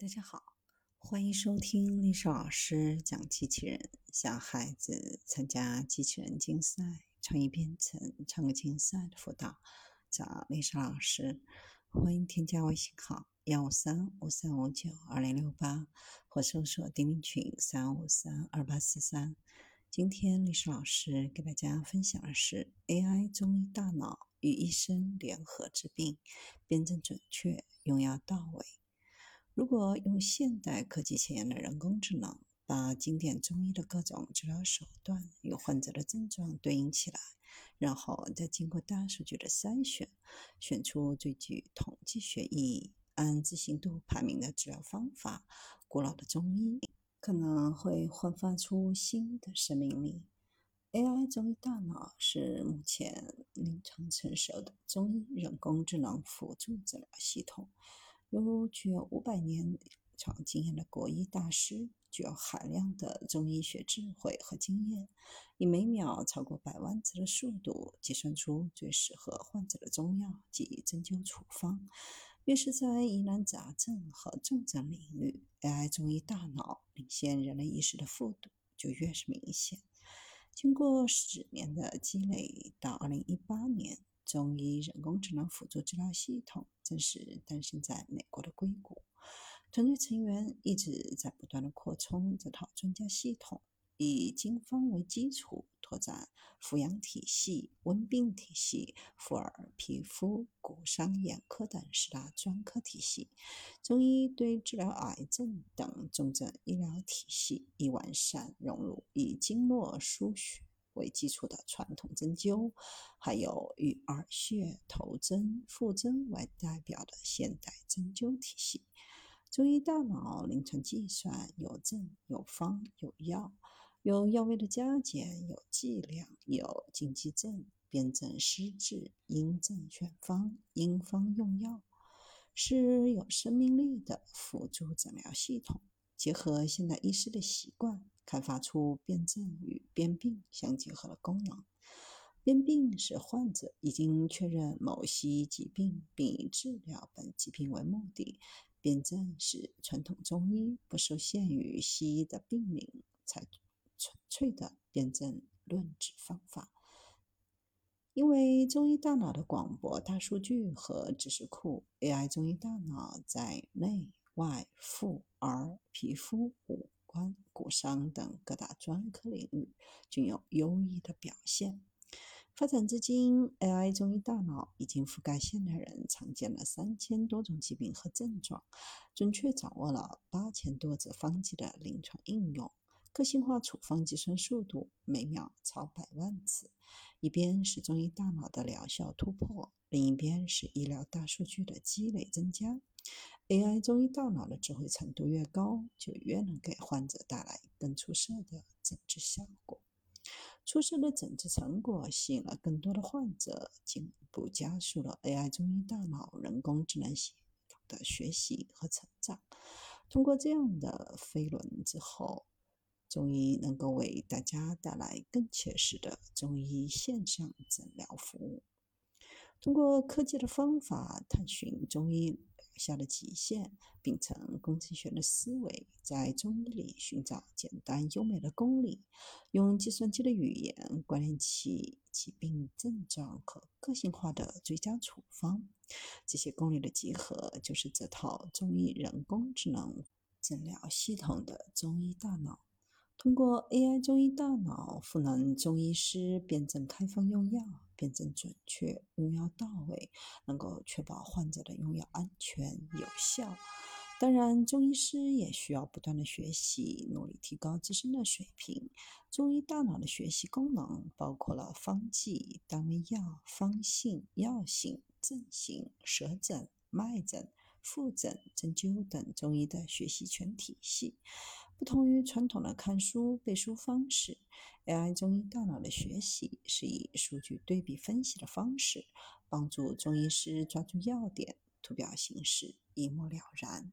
大家好，欢迎收听历史老师讲机器人。小孩子参加机器人竞赛、创意编程、创客竞赛的辅导，找历史老师。欢迎添加微信号幺五三五三五九二零六八，或搜索钉钉群三五三二八四三。今天历史老师给大家分享的是 AI 中医大脑与医生联合治病，辩证准确，用药到位。如果用现代科技前沿的人工智能，把经典中医的各种治疗手段与患者的症状对应起来，然后再经过大数据的筛选，选出最具统计学意义、按自信度排名的治疗方法，古老的中医可能会焕发出新的生命力。AI 中医大脑是目前临床成熟的中医人工智能辅助治疗系统。犹如具有五百年临床经验的国医大师，具有海量的中医学智慧和经验，以每秒超过百万字的速度计算出最适合患者的中药及针灸处方。越是在疑难杂症和重症领域，AI 中医大脑领先人类意识的幅度就越是明显。经过十年的积累，到二零一八年。中医人工智能辅助治疗系统正式诞生在美国的硅谷，团队成员一直在不断的扩充这套专家系统，以经方为基础，拓展抚养体系、温病体系、妇儿、皮肤、骨伤、眼科等十大专科体系。中医对治疗癌症等重症医疗体系已完善融入，以经络输血。为基础的传统针灸，还有以耳穴、头针、腹针为代表的现代针灸体系。中医大脑临床计算有证有方有药，有药味的加减，有剂量，有禁忌症，辨证施治，因症选方，因方用药，是有生命力的辅助诊疗系统。结合现代医师的习惯，开发出辨证与辨病相结合的功能。辨病是患者已经确认某西医疾病，并以治疗本疾病为目的；辨证是传统中医不受限于西医的病名，才纯粹的辨证论治方法。因为中医大脑的广博大数据和知识库，AI 中医大脑在内。外妇儿皮肤五骨伤等各大专科领域均有优异的表现。发展至今，AI 中医大脑已经覆盖现代人常见的三千多种疾病和症状，准确掌握了八千多则方剂的临床应用，个性化处方计算速度每秒超百万次。一边是中医大脑的疗效突破，另一边是医疗大数据的积累增加。AI 中医大脑的智慧程度越高，就越能给患者带来更出色的诊治效果。出色的诊治成果吸引了更多的患者，进一步加速了 AI 中医大脑人工智能系统的学习和成长。通过这样的飞轮之后，中医能够为大家带来更切实的中医线上诊疗服务。通过科技的方法探寻中医。下的极限，秉承工程学的思维，在中医里寻找简单优美的公理，用计算机的语言关联起疾病症状和个性化的最佳处方。这些公理的集合，就是这套中医人工智能诊疗系统的中医大脑。通过 AI 中医大脑，赋能中医师辩证开方用药。辨证准确，用药到位，能够确保患者的用药安全有效。当然，中医师也需要不断的学习，努力提高自身的水平。中医大脑的学习功能包括了方剂、单位药、方性、药性、症型、舌诊、脉诊。复诊、针灸等中医的学习全体系，不同于传统的看书背书方式，AI 中医大脑的学习是以数据对比分析的方式，帮助中医师抓住要点，图表形式一目了然。